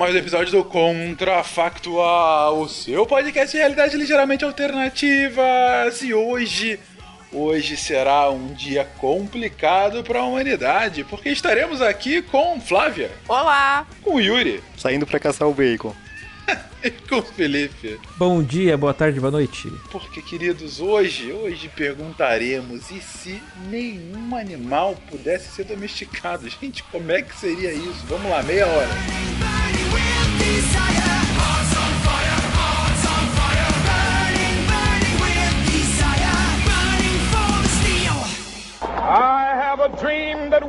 Mais um episódio do Contrafactual, o seu podcast de realidade ligeiramente alternativas. E hoje, hoje será um dia complicado para a humanidade, porque estaremos aqui com Flávia. Olá! Com Yuri. Saindo para caçar o bacon. e com Felipe. Bom dia, boa tarde, boa noite. Porque, queridos, hoje, hoje perguntaremos e se nenhum animal pudesse ser domesticado? Gente, como é que seria isso? Vamos lá, meia hora.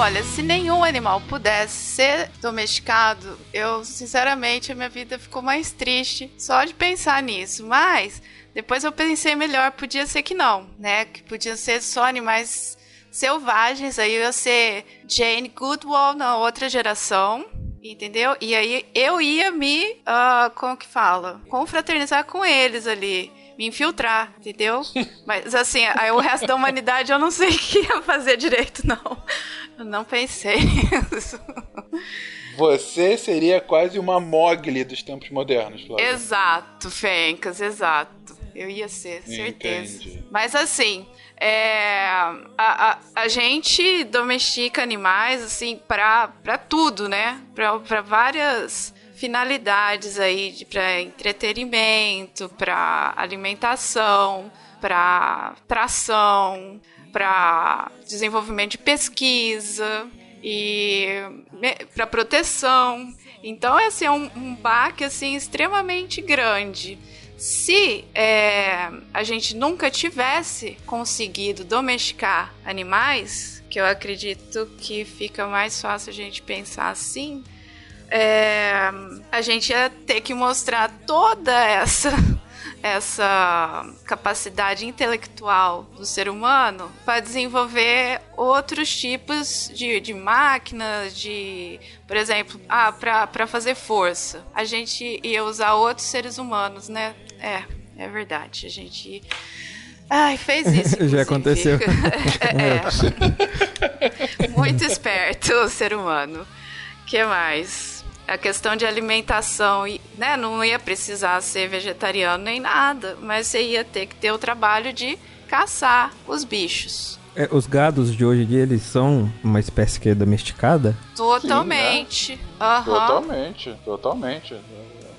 Olha, se nenhum animal pudesse ser domesticado, eu, sinceramente, a minha vida ficou mais triste só de pensar nisso. Mas depois eu pensei melhor, podia ser que não, né? Que podiam ser só animais selvagens, aí eu ia ser Jane Goodwall na outra geração. Entendeu? E aí eu ia me, uh, como que fala? Confraternizar com eles ali me infiltrar, entendeu? Mas assim, aí o resto da humanidade eu não sei o que ia fazer direito, não. Eu não pensei nisso. Você seria quase uma Mogli dos tempos modernos, Flávia. Exato, Fencas, exato. Eu ia ser, certeza. Entendi. Mas assim, é, a, a, a, gente domestica animais assim para tudo, né? Para várias finalidades aí para entretenimento, para alimentação, para tração, para desenvolvimento de pesquisa e para proteção. Então, esse é um, um baque assim extremamente grande. Se é, a gente nunca tivesse conseguido domesticar animais, que eu acredito que fica mais fácil a gente pensar assim, é, a gente ia ter que mostrar toda essa essa capacidade intelectual do ser humano para desenvolver outros tipos de, de máquinas, de, por exemplo, ah, para fazer força. A gente ia usar outros seres humanos, né? É, é verdade. A gente. Ai, fez isso. Já aconteceu. é. Muito esperto o ser humano. que mais? A questão de alimentação, né, não ia precisar ser vegetariano nem nada, mas você ia ter que ter o trabalho de caçar os bichos. É, os gados de hoje em dia, eles são uma espécie que é domesticada? Totalmente. Sim, né? uhum. Totalmente, totalmente.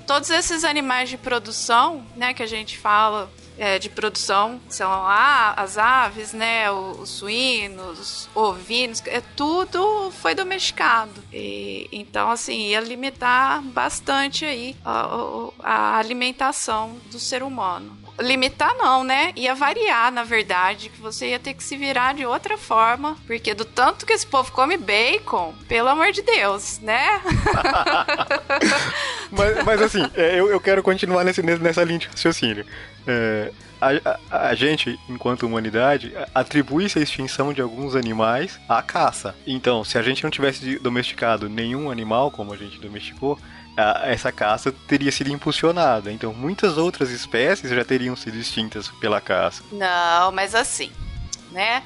Todos esses animais de produção, né, que a gente fala, é, de produção são a, as aves, né, os, os suínos, ovinos, é tudo foi domesticado. E, então, assim, ia limitar bastante aí a, a alimentação do ser humano limitar não, né? Ia variar, na verdade, que você ia ter que se virar de outra forma, porque do tanto que esse povo come bacon, pelo amor de Deus, né? mas, mas, assim, é, eu, eu quero continuar nesse, nessa linha de raciocínio. É, a, a, a, gente, enquanto humanidade, atribui-se a extinção de alguns animais à caça. Então, se a gente não tivesse domesticado nenhum animal como a gente domesticou, essa caça teria sido impulsionada. Então, muitas outras espécies já teriam sido extintas pela caça. Não, mas assim, né?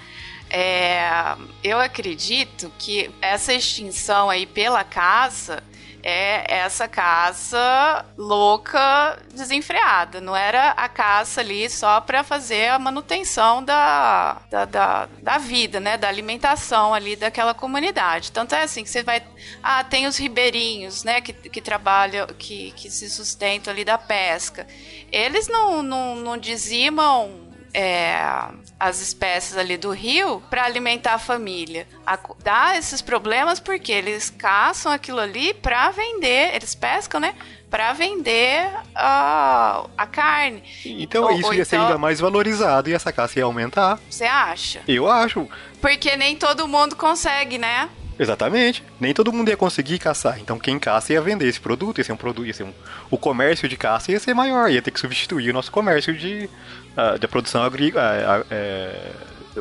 É, eu acredito que essa extinção aí pela caça é essa caça louca, desenfreada. Não era a caça ali só para fazer a manutenção da, da, da, da, vida, né? Da alimentação ali daquela comunidade. Tanto é assim que você vai. Ah, tem os ribeirinhos, né? Que, que trabalham, que, que se sustentam ali da pesca. Eles não, não, não dizimam é, as espécies ali do rio para alimentar a família. A, dá esses problemas porque eles caçam aquilo ali para vender, eles pescam, né? Para vender a, a carne. Então ou, isso ou ia então... ser ainda mais valorizado e essa caça ia aumentar. Você acha? Eu acho. Porque nem todo mundo consegue, né? Exatamente. Nem todo mundo ia conseguir caçar. Então quem caça ia vender esse produto, ia ser um produto, ia ser um... o comércio de caça ia ser maior, ia ter que substituir o nosso comércio de, uh, de produção agrícola. Uh, é,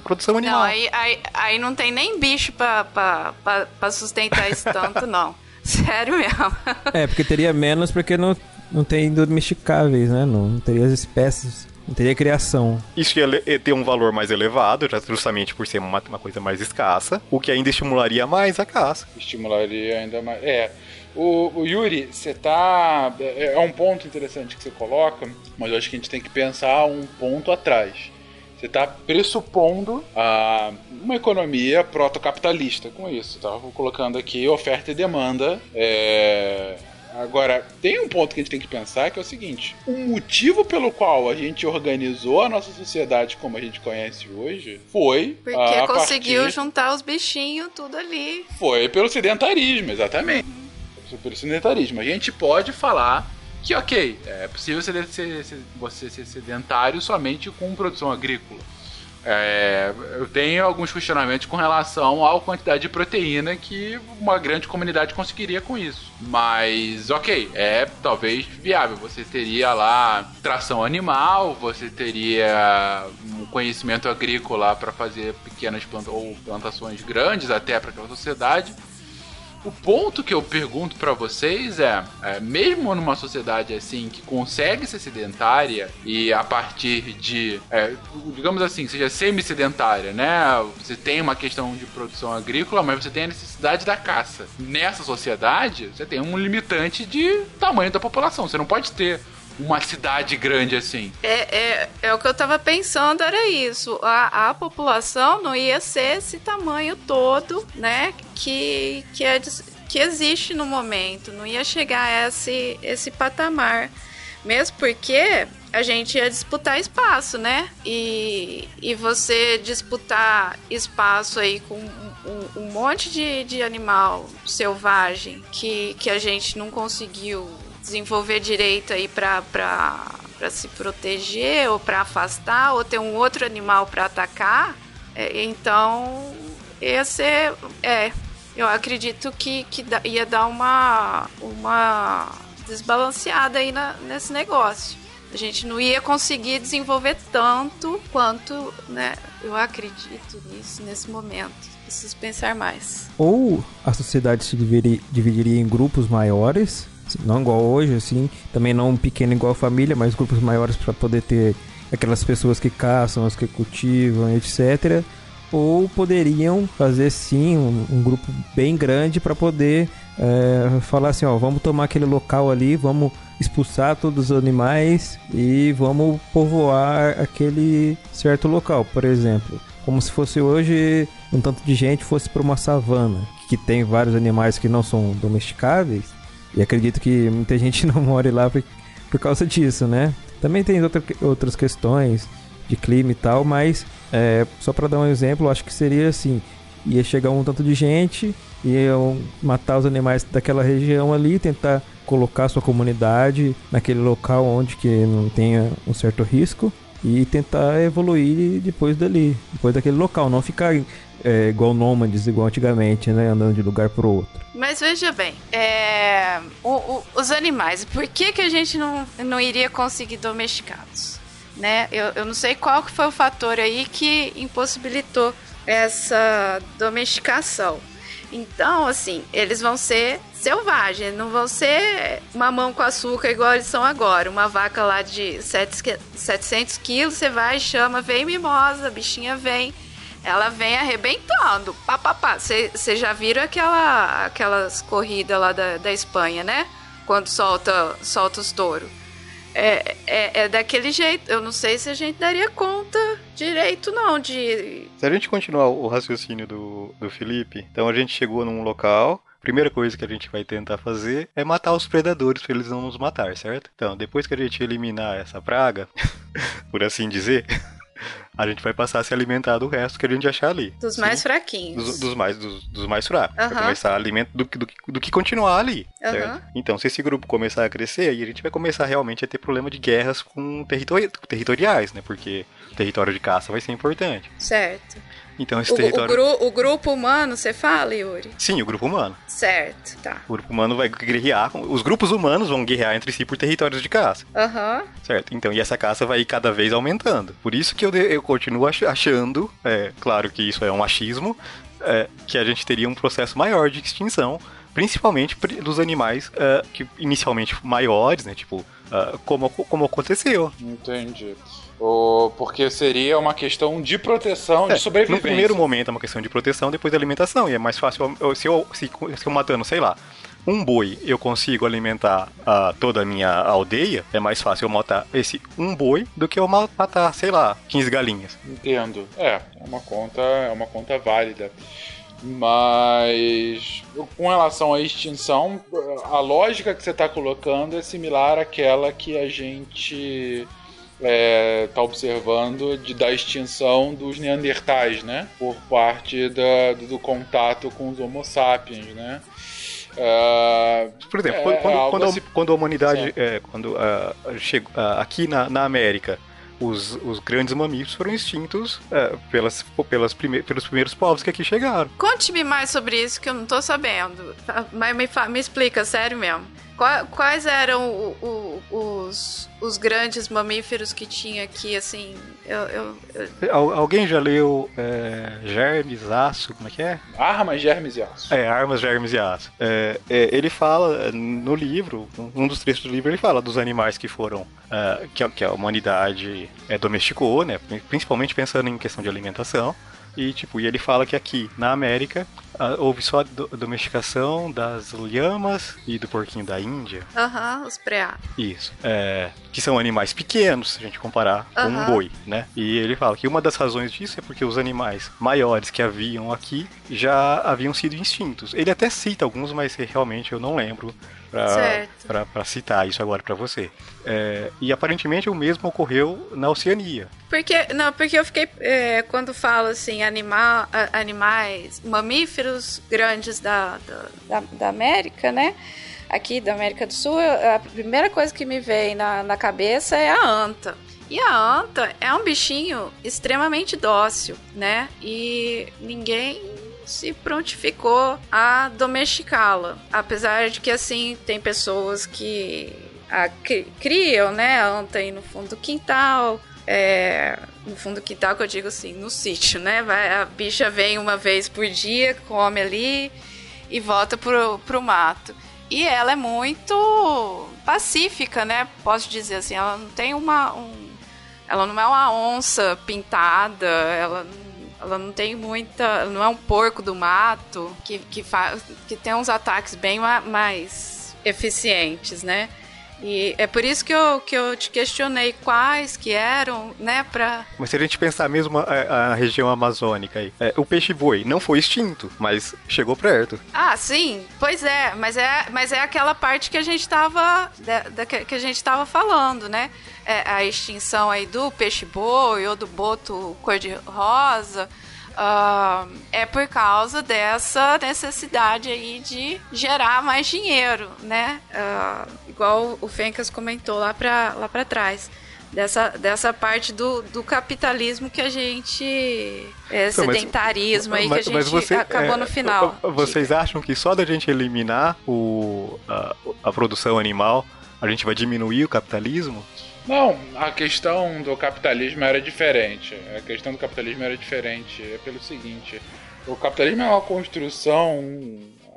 produção animal. Não, aí, aí, aí, não tem nem bicho pra, pra, pra, pra sustentar isso tanto, não. Sério mesmo. É, porque teria menos porque não, não tem domesticáveis, né? Não, não teria as espécies não teria criação. Isso ia ter um valor mais elevado, justamente por ser uma, uma coisa mais escassa, o que ainda estimularia mais a caça. Estimularia ainda mais. É. O, o Yuri, você tá. É, é um ponto interessante que você coloca, mas eu acho que a gente tem que pensar um ponto atrás. Você está pressupondo a, uma economia protocapitalista com isso. Tá? Vou colocando aqui oferta e demanda. É, Agora, tem um ponto que a gente tem que pensar que é o seguinte: o motivo pelo qual a gente organizou a nossa sociedade como a gente conhece hoje foi. Porque a conseguiu partir... juntar os bichinhos tudo ali. Foi pelo sedentarismo, exatamente. Uhum. Pelo sedentarismo. A gente pode falar que, ok, é possível ser, ser, ser, você ser sedentário somente com produção agrícola. É, eu tenho alguns questionamentos com relação à quantidade de proteína que uma grande comunidade conseguiria com isso. Mas, ok, é talvez viável. Você teria lá tração animal, você teria um conhecimento agrícola para fazer pequenas plantas ou plantações grandes até para aquela sociedade. O ponto que eu pergunto para vocês é, é, mesmo numa sociedade assim que consegue ser sedentária e a partir de, é, digamos assim, seja semi-sedentária, né? Você tem uma questão de produção agrícola, mas você tem a necessidade da caça. Nessa sociedade, você tem um limitante de tamanho da população. Você não pode ter uma cidade grande assim. É, é, é o que eu tava pensando, era isso. A, a população não ia ser esse tamanho todo, né? Que, que, é, que existe no momento. Não ia chegar a esse, esse patamar. Mesmo porque a gente ia disputar espaço, né? E, e você disputar espaço aí com um, um monte de, de animal selvagem que, que a gente não conseguiu desenvolver direito aí para se proteger ou para afastar ou ter um outro animal para atacar, é, então esse é, eu acredito que, que ia dar uma uma desbalanceada aí na, nesse negócio. A gente não ia conseguir desenvolver tanto quanto, né? Eu acredito nisso nesse momento. Preciso pensar mais. Ou a sociedade se dividiria em grupos maiores não igual hoje, assim, também não pequeno igual família, mas grupos maiores para poder ter aquelas pessoas que caçam, as que cultivam, etc. Ou poderiam fazer sim um, um grupo bem grande para poder é, falar assim, ó, vamos tomar aquele local ali, vamos expulsar todos os animais e vamos povoar aquele certo local, por exemplo. Como se fosse hoje um tanto de gente fosse para uma savana, que tem vários animais que não são domesticáveis, e acredito que muita gente não more lá por, por causa disso, né? Também tem outra, outras questões de clima e tal, mas é, só para dar um exemplo, acho que seria assim: ia chegar um tanto de gente, iam matar os animais daquela região ali, tentar colocar sua comunidade naquele local onde que não tenha um certo risco e tentar evoluir depois dali, depois daquele local, não ficar é, igual nômades, igual antigamente, né, andando de lugar para outro. Mas veja bem, é, o, o, os animais, por que, que a gente não, não iria conseguir domesticá-los? Né? Eu, eu não sei qual que foi o fator aí que impossibilitou essa domesticação. Então, assim, eles vão ser selvagens, não vão ser mamão com açúcar igual eles são agora. Uma vaca lá de 700 quilos, você vai, chama, vem mimosa, a bichinha vem. Ela vem arrebentando. Pá, pá, pá. Vocês já viram aquela, aquelas corridas lá da, da Espanha, né? Quando solta, solta os touros. É, é, é, daquele jeito. Eu não sei se a gente daria conta direito, não, de. Se a gente continuar o raciocínio do, do Felipe, então a gente chegou num local. Primeira coisa que a gente vai tentar fazer é matar os predadores para eles não nos matar, certo? Então, depois que a gente eliminar essa praga, por assim dizer, a gente vai passar a se alimentar do resto que a gente achar ali. Dos mais fraquinhos. Dos, dos mais, dos, dos, mais fracos. Vai começar a alimentar do, do, do, que continuar ali. Certo? Então, se esse grupo começar a crescer, aí a gente vai começar realmente a ter problema de guerras com territori territoriais, né? Porque o território de caça vai ser importante. Certo. Então esse o, território. O, gru, o, grupo humano, você fala, Yuri? Sim, o grupo humano. Certo, tá. O grupo humano vai guerrear. Os grupos humanos vão guerrear entre si por territórios de caça. Aham. Uhum. Certo. Então, e essa caça vai cada vez aumentando. Por isso que eu, eu continuo achando, é, claro que isso é um achismo, é, que a gente teria um processo maior de extinção principalmente dos animais uh, que inicialmente maiores, né? Tipo, uh, como, como aconteceu. Entendi. Ou porque seria uma questão de proteção, é, de sobrevivência. No primeiro momento é uma questão de proteção, depois da alimentação. E é mais fácil, se eu, se, se eu matando, sei lá, um boi eu consigo alimentar uh, toda a minha aldeia, é mais fácil eu matar esse um boi do que eu matar, sei lá, 15 galinhas. Entendo. É, é uma conta, é uma conta válida. Mas com relação à extinção, a lógica que você está colocando é similar àquela que a gente está é, tá observando de, da extinção dos neandertais, né? Por parte da, do, do contato com os homo sapiens, né? Uh, Por exemplo, é, quando, quando, assim, quando, a humanidade, é, quando uh, chega, uh, aqui na, na América, os, os grandes mamíferos foram extintos uh, pelas, pelas prime pelos primeiros povos que aqui chegaram. Conte-me mais sobre isso que eu não tô sabendo. Mas me, me explica, sério mesmo. Quais eram o, o, os, os grandes mamíferos que tinha aqui, assim? Eu, eu, eu... Alguém já leu é, Germes, Aço, como é que é? Armas, Germes e Aço. É, Armas, Germes e Aço. É, é, ele fala no livro, um dos trechos do livro, ele fala dos animais que foram, uh, que, que, a humanidade é, domesticou, né? Principalmente pensando em questão de alimentação. E, tipo, e ele fala que aqui na América houve só a domesticação das lhamas e do porquinho da Índia. Aham, uhum, os preá. Isso. É, que são animais pequenos, se a gente comparar uhum. com um boi, né? E ele fala que uma das razões disso é porque os animais maiores que haviam aqui já haviam sido extintos. Ele até cita alguns, mas realmente eu não lembro para citar isso agora para você. É, e aparentemente o mesmo ocorreu na Oceania. Porque não, porque eu fiquei é, quando falo assim animal, animais mamíferos grandes da, da, da, América, né? Aqui da América do Sul, a primeira coisa que me vem na, na cabeça é a anta. E a anta é um bichinho extremamente dócil, né? E ninguém se prontificou a domesticá-la. Apesar de que, assim, tem pessoas que a, criam, né, aí no fundo do quintal. É, no fundo do quintal, que eu digo assim, no sítio, né? Vai, a bicha vem uma vez por dia, come ali e volta pro, pro mato. E ela é muito pacífica, né? Posso dizer assim, ela não tem uma. Um, ela não é uma onça pintada, ela não ela não tem muita. Não é um porco do mato que, que, faz, que tem uns ataques bem mais eficientes, né? E é por isso que eu, que eu te questionei quais que eram, né, pra... Mas se a gente pensar mesmo a, a região amazônica aí, é, o peixe-boi não foi extinto, mas chegou perto. Ah, sim, pois é, mas é, mas é aquela parte que a gente tava, da, da que a gente tava falando, né? É, a extinção aí do peixe-boi ou do boto cor-de-rosa, Uh, é por causa dessa necessidade aí de gerar mais dinheiro, né? Uh, igual o Fencas comentou lá para lá pra trás. Dessa, dessa parte do, do capitalismo que a gente. É, então, sedentarismo mas, aí que a gente você, acabou é, no final. Vocês acham que só da gente eliminar o, a, a produção animal a gente vai diminuir o capitalismo? Não, a questão do capitalismo era diferente. A questão do capitalismo era diferente. É pelo seguinte: o capitalismo é uma construção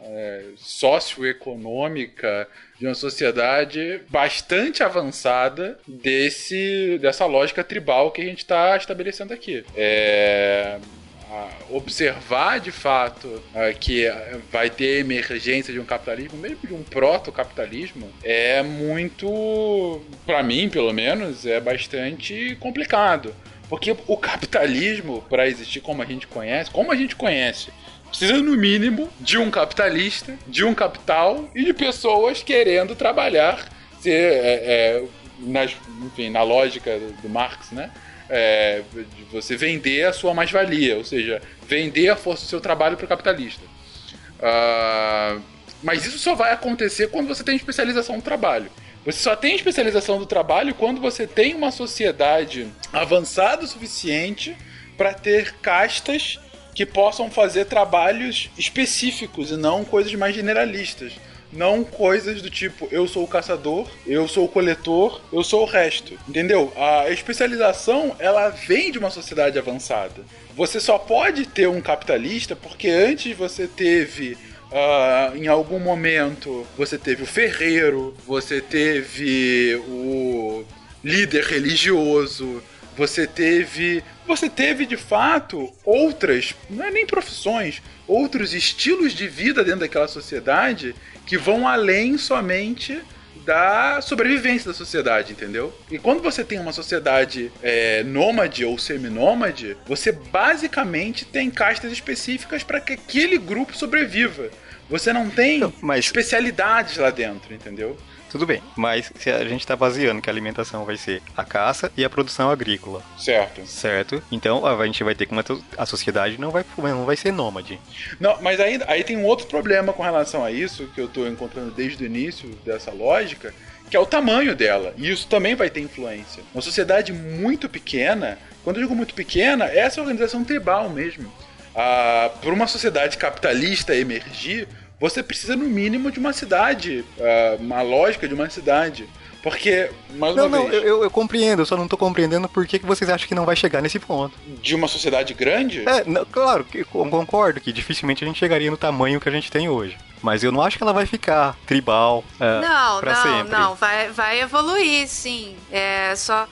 é, socioeconômica de uma sociedade bastante avançada desse, dessa lógica tribal que a gente está estabelecendo aqui. É, observar de fato que vai ter emergência de um capitalismo, mesmo de um proto-capitalismo, é muito, para mim pelo menos, é bastante complicado. Porque o capitalismo, para existir como a gente conhece, como a gente conhece, precisa no mínimo de um capitalista, de um capital e de pessoas querendo trabalhar, ser, é, é, nas, enfim, na lógica do, do Marx, né? É, de você vender a sua mais-valia, ou seja, vender a força do seu trabalho para o capitalista. Uh, mas isso só vai acontecer quando você tem especialização no trabalho. Você só tem especialização do trabalho quando você tem uma sociedade avançada o suficiente para ter castas que possam fazer trabalhos específicos e não coisas mais generalistas não coisas do tipo eu sou o caçador, eu sou o coletor, eu sou o resto. Entendeu? A especialização ela vem de uma sociedade avançada. Você só pode ter um capitalista porque antes você teve Uh, em algum momento você teve o ferreiro, você teve o líder religioso, você teve. Você teve de fato outras, não é nem profissões, outros estilos de vida dentro daquela sociedade que vão além somente da sobrevivência da sociedade, entendeu? E quando você tem uma sociedade é, nômade ou seminômade, você basicamente tem castas específicas para que aquele grupo sobreviva. Você não tem mas... especialidades lá dentro, entendeu? Tudo bem, mas se a gente está baseando que a alimentação vai ser a caça e a produção agrícola. Certo. Certo. Então a gente vai ter que uma, a sociedade não vai, não vai ser nômade. Não, mas aí, aí tem um outro problema com relação a isso que eu estou encontrando desde o início dessa lógica, que é o tamanho dela. E isso também vai ter influência. Uma sociedade muito pequena, quando eu digo muito pequena, é essa organização tribal mesmo. Ah, Para uma sociedade capitalista emergir, você precisa no mínimo de uma cidade, uh, uma lógica de uma cidade. Porque, mais não, uma não, vez... eu, eu compreendo, eu só não tô compreendendo por que, que vocês acham que não vai chegar nesse ponto. De uma sociedade grande? É, não, claro, que, concordo que dificilmente a gente chegaria no tamanho que a gente tem hoje. Mas eu não acho que ela vai ficar tribal é, não, pra não, sempre. Não, vai, vai evoluir, sim. É só...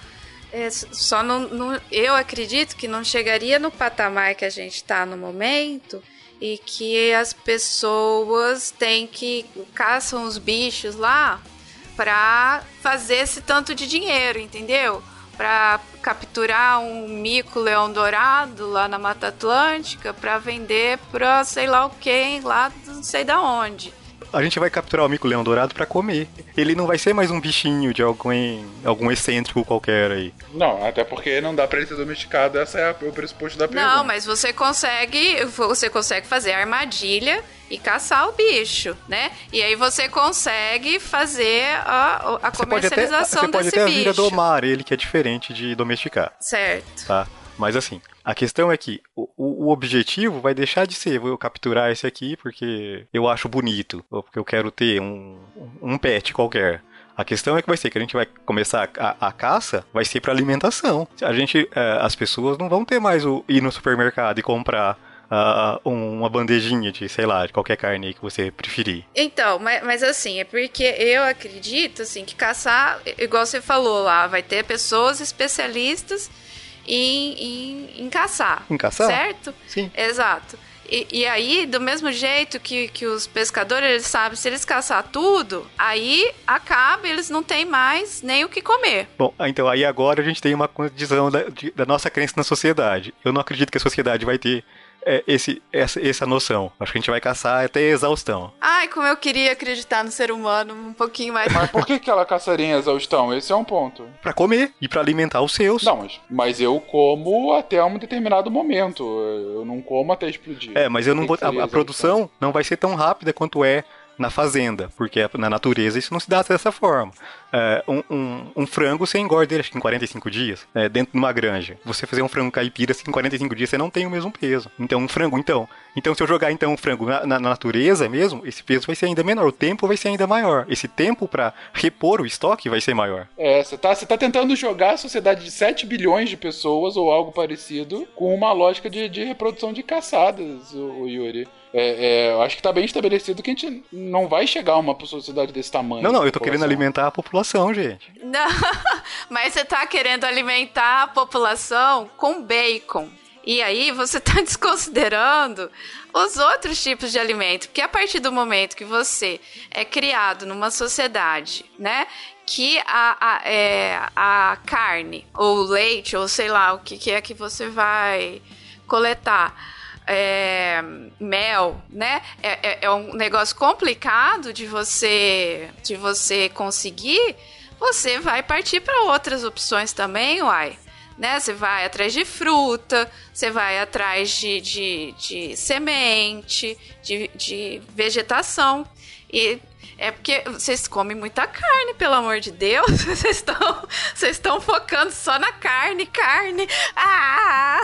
É, só não, não, eu acredito que não chegaria no patamar que a gente está no momento e que as pessoas têm que caçam os bichos lá para fazer esse tanto de dinheiro, entendeu? Para capturar um mico leão dourado lá na Mata Atlântica para vender para sei lá o quem lá não sei da onde a gente vai capturar o mico-leão dourado para comer. Ele não vai ser mais um bichinho de algum, algum excêntrico qualquer aí. Não, até porque não dá pra ele ser domesticado, essa é o pressuposto da pergunta. Não, mas você consegue, você consegue fazer armadilha e caçar o bicho, né? E aí você consegue fazer a, a comercialização você pode até, você pode até a vida domar ele, que é diferente de domesticar. Certo. Tá? Mas assim, a questão é que o, o, objetivo vai deixar de ser eu capturar esse aqui porque eu acho bonito, ou porque eu quero ter um, um pet qualquer. A questão é que vai ser que a gente vai começar a, a caça, vai ser para alimentação. A gente, é, as pessoas não vão ter mais o ir no supermercado e comprar uh, uma bandejinha de, sei lá, de qualquer carne que você preferir. Então, mas, mas assim, é porque eu acredito, assim, que caçar, igual você falou lá, vai ter pessoas especialistas em, em, em caçar. Em caçar? Certo? Sim. Exato. E, e, aí, do mesmo jeito que, que os pescadores, eles sabem, se eles caçar tudo, aí acaba, eles não têm mais nem o que comer. Bom, então aí agora a gente tem uma condição da, de, da nossa crença na sociedade. Eu não acredito que a sociedade vai ter esse, essa, essa noção. Acho que a gente vai caçar até exaustão. Ai, como eu queria acreditar no ser humano um pouquinho mais. Mas por que, que ela caçaria em exaustão? Esse é um ponto. Para comer e para alimentar os seus. Não, mas, mas eu como até um determinado momento. Eu não como até explodir. É, mas eu não vou. A, a produção não vai ser tão rápida quanto é na fazenda, porque na natureza isso não se dá dessa forma. É, um, um, um, frango você engorda ele acho que em 45 dias, é, dentro de uma granja. Você fazer um frango caipira assim, em 45 dias você não tem o mesmo peso. Então, um frango, então. Então, se eu jogar então um frango na, na, natureza mesmo, esse peso vai ser ainda menor, o tempo vai ser ainda maior. Esse tempo para repor o estoque vai ser maior. É, você tá, você tá tentando jogar a sociedade de 7 bilhões de pessoas ou algo parecido com uma lógica de, de reprodução de caçadas, o, o Yuri. É, é, eu acho que tá bem estabelecido que a gente não vai chegar a uma sociedade desse tamanho. Não, não, eu tô querendo alimentar a população, gente. Não, mas você tá querendo alimentar a população com bacon. E aí você tá desconsiderando os outros tipos de alimento. Porque a partir do momento que você é criado numa sociedade, né? Que a, a, é, a carne, ou leite, ou sei lá o que, que é que você vai coletar é, mel, né? É, é, é, um negócio complicado de você de você conseguir. Você vai partir para outras opções também, uai. Né? Você vai atrás de fruta, você vai atrás de, de, de semente, de, de vegetação. E é porque vocês comem muita carne, pelo amor de Deus. Vocês estão, vocês estão focando só na carne, carne. Ah!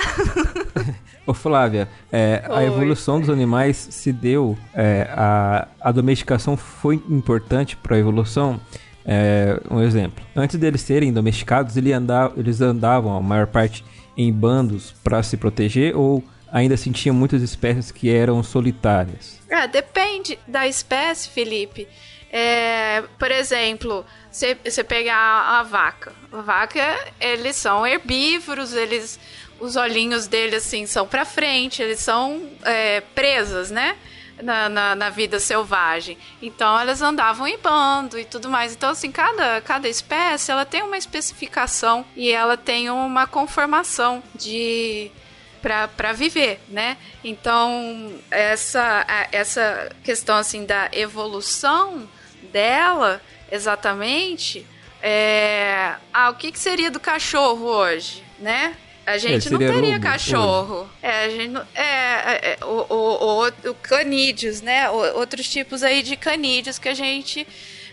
Ô Flávia, é, a evolução dos animais se deu, é, a, a domesticação foi importante para a evolução. É, um exemplo, antes deles serem domesticados, ele andava, eles andavam a maior parte em bandos para se proteger ou ainda assim tinha muitas espécies que eram solitárias? É, depende da espécie, Felipe. É, por exemplo, você pegar a, a vaca. A vaca, eles são herbívoros, eles os olhinhos dele, assim, são para frente, eles são é, presas, né? Na, na, na, vida selvagem. Então elas andavam em bando e tudo mais. Então, assim, cada, cada espécie ela tem uma especificação e ela tem uma conformação de para viver, né? Então, essa, essa questão assim da evolução dela, exatamente, é... ah, o que, que seria do cachorro hoje, né? A gente é, não teria lobo, cachorro. É, a gente não, é, é, é o, o, o, o, canídeos, né? outros tipos aí de canídeos que a gente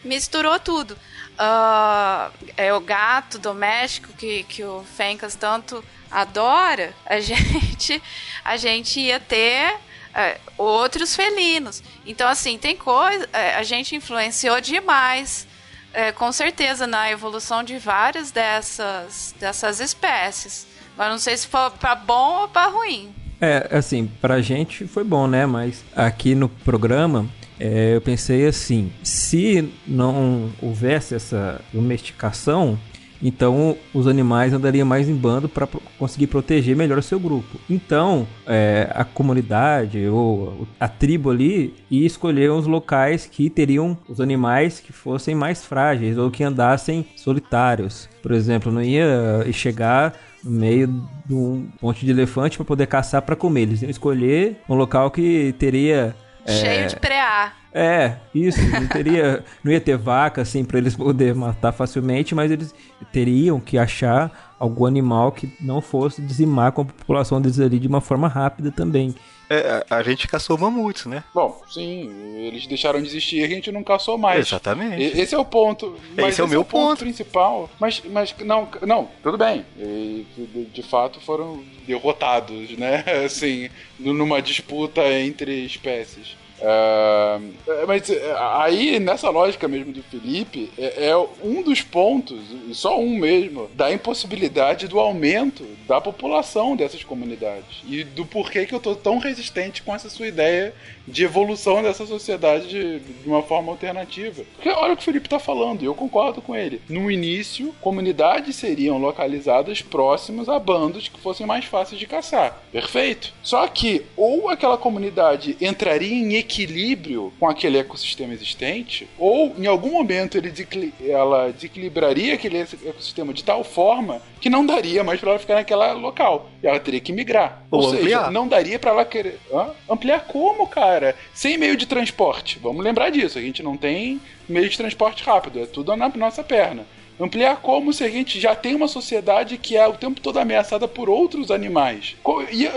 misturou tudo. Uh, é o gato doméstico que, que o Fencas tanto adora. A gente, a gente ia ter é, outros felinos. Então, assim, tem coisa. É, a gente influenciou demais. É, com certeza na evolução de várias dessas, dessas espécies. Mas não sei se foi pra bom ou pra ruim. É, assim, pra gente foi bom, né? Mas aqui no programa é, eu pensei assim: se não houvesse essa domesticação, então os animais andariam mais em bando para conseguir proteger melhor o seu grupo. Então é, a comunidade ou a tribo ali ia escolher os locais que teriam os animais que fossem mais frágeis ou que andassem solitários. Por exemplo, não ia chegar no meio de um monte de elefante para poder caçar para comer. Eles iam escolher um local que teria cheio é, de preá. É, isso, não teria, não ia ter vaca assim para eles poder matar facilmente, mas eles teriam que achar algum animal que não fosse dizimar com a população deles ali de uma forma rápida também. É, a gente caçou mamutes, né? Bom, sim, eles deixaram de existir e a gente não caçou mais. Exatamente. esse é o ponto. Mas esse é o meu é o ponto. ponto. principal. Mas, mas não, não, tudo bem. De, de fato foram derrotados, né? Assim, numa disputa entre espécies. Uh, mas é, aí, nessa lógica mesmo do Felipe, é, é, um dos pontos, só um mesmo, da impossibilidade do aumento da população dessas comunidades. E do porquê que eu tô tão resistente com essa sua ideia de evolução dessa sociedade de, de uma forma alternativa. Porque olha o que o Felipe tá falando, e eu concordo com ele. No início, comunidades seriam localizadas próximas a bandos que fossem mais fáceis de caçar. Perfeito. Só que ou aquela comunidade entraria em equilíbrio com aquele ecossistema existente, ou em algum momento ele ela desequilibraria aquele ecossistema de tal forma que não daria mais para ela ficar naquela local. E ela teria que migrar. Ou, ou seja, não daria para ela querer. Hã? Ampliar como, cara? Sem meio de transporte. Vamos lembrar disso. A gente não tem meio de transporte rápido. É tudo na nossa perna. Ampliar como se a gente já tem uma sociedade que é o tempo todo ameaçada por outros animais. E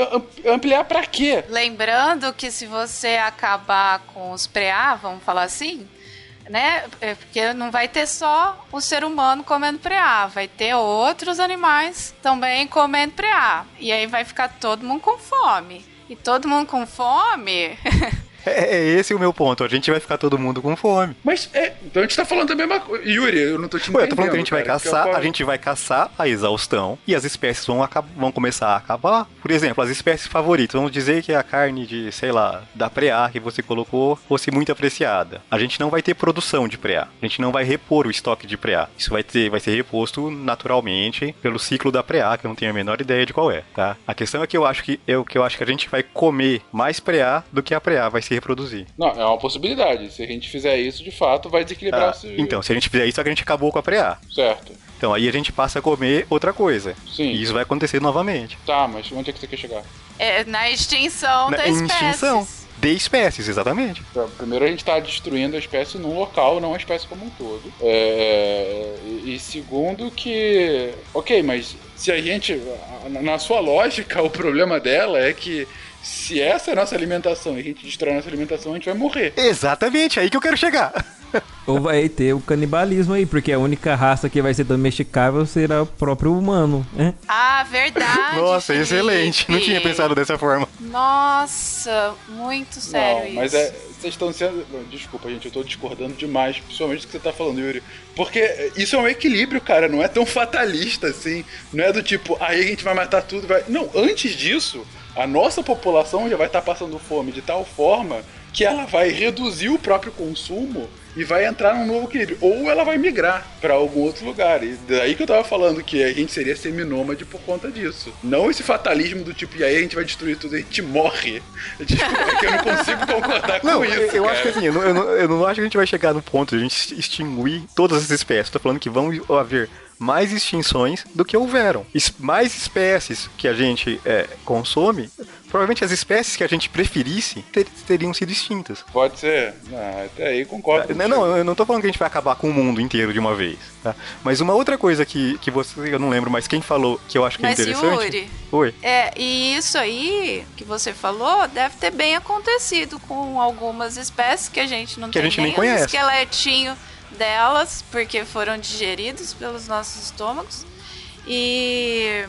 ampliar para quê? Lembrando que se você acabar com os preá, vamos falar assim, né? É porque não vai ter só o ser humano comendo preá, vai ter outros animais também comendo preá. E aí vai ficar todo mundo com fome. E todo mundo com fome É, é, esse o meu ponto. A gente vai ficar todo mundo com fome. Mas é, então a gente tá falando da mesma coisa. Yuri, eu não tô te entendendo. Ué, eu tô falando que a gente cara, vai caçar, a gente vai caçar a exaustão e as espécies vão, vão começar a acabar. Por exemplo, as espécies favoritas. Vamos dizer que a carne de, sei lá, da preá que você colocou fosse muito apreciada. A gente não vai ter produção de preá. A gente não vai repor o estoque de preá. Isso vai, ter, vai ser reposto naturalmente pelo ciclo da preá, que eu não tenho a menor ideia de qual é, tá? A questão é que eu acho que eu, que eu acho que a gente vai comer mais preá do que a preá vai se reproduzir. Não, é uma possibilidade. Se a gente fizer isso, de fato, vai desequilibrar ah, o Então, se a gente fizer isso, a gente acabou com a preá. Certo. Então aí a gente passa a comer outra coisa. Sim. E isso vai acontecer novamente. Tá, mas onde é que você quer chegar? É na extinção na, da espécie. Extinção de espécies, exatamente. Então, primeiro a gente está destruindo a espécie num local, não a espécie como um todo. É, e segundo que, ok, mas se a gente, na sua lógica, o problema dela é que se essa é a nossa alimentação e a gente destrói a nossa alimentação, a gente vai morrer. Exatamente, é aí que eu quero chegar. Ou vai ter o canibalismo aí, porque a única raça que vai ser domesticável será o próprio humano, né? Ah, verdade. Nossa, Felipe. excelente. Não tinha pensado dessa forma. Nossa, muito sério Não, mas é, vocês estão sendo. Desculpa, gente, eu tô discordando demais, principalmente do que você tá falando, Yuri. Porque isso é um equilíbrio, cara, não é tão fatalista assim. Não é do tipo, aí a gente vai matar tudo, vai. Não, antes disso, a nossa população já vai estar tá passando fome de tal forma que ela vai reduzir o próprio consumo e vai entrar num novo equilíbrio. Ou ela vai migrar para algum outro lugar. E daí que eu tava falando que a gente seria seminômade por conta disso. Não esse fatalismo do tipo, e aí a gente vai destruir tudo, a gente morre. Desculpa, é que eu não consigo concordar não, com isso. Eu cara. acho que assim, eu não, eu, não, eu não acho que a gente vai chegar no ponto de a gente extinguir todas as espécies. tô falando que vão haver mais extinções do que houveram. Mais espécies que a gente é, consome, provavelmente as espécies que a gente preferisse ter, teriam sido extintas. Pode ser. Não, até aí concordo. Não, não, eu não tô falando que a gente vai acabar com o mundo inteiro de uma vez. Tá? Mas uma outra coisa que, que você, eu não lembro, mas quem falou que eu acho que é mas é interessante. Yuri, Oi. É, e isso aí que você falou deve ter bem acontecido com algumas espécies que a gente não que tem a gente nem, nem conhece. Um esqueletinho delas, porque foram digeridos pelos nossos estômagos. E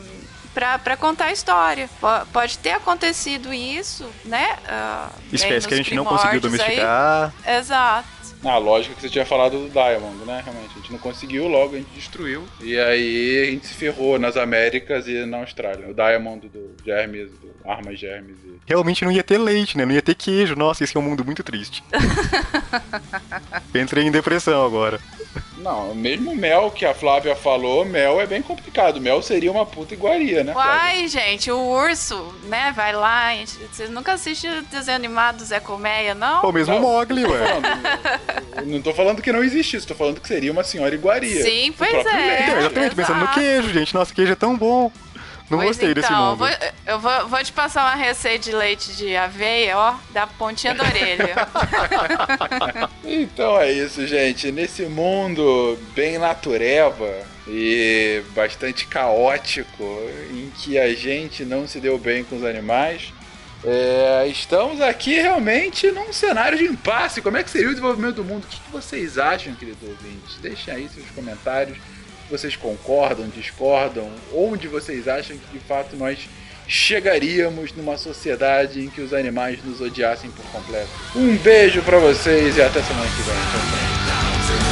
para contar a história. Pode ter acontecido isso, né? Uh, Espécie que a gente não conseguiu domesticar. Aí. Exato. A lógica que você tinha falado do Diamond, né? Realmente, a gente não conseguiu, logo a gente destruiu. E aí a gente se ferrou nas Américas e na Austrália. O Diamond do Germes, do Armas Germes. E... Realmente não ia ter leite, né? Não ia ter queijo. Nossa, esse é um mundo muito triste. Entrei em depressão agora. Não, mesmo mel que a Flávia falou, mel é bem complicado. Mel seria uma puta iguaria, né? Uai, gente, o urso, né? Vai lá. Vocês nunca assistiram o desenho animado do Zé Colmeia, não? O mesmo não. Mogli, ué. Não, não tô falando que não existe isso, tô falando que seria uma senhora iguaria. Sim, pois é. Então, exatamente, pensando no queijo, gente. Nossa, queijo é tão bom. Não pois gostei então, desse mundo. Vou, eu vou, vou, te passar uma receita de leite de aveia, ó, da pontinha da orelha. então é isso, gente. Nesse mundo bem natureba e bastante caótico, em que a gente não se deu bem com os animais, é, estamos aqui realmente num cenário de impasse. Como é que seria o desenvolvimento do mundo? O que vocês acham, queridos ouvintes? Deixem aí seus comentários vocês concordam, discordam, onde vocês acham que de fato nós chegaríamos numa sociedade em que os animais nos odiassem por completo. Um beijo para vocês e até semana que vem. Tchau, tchau.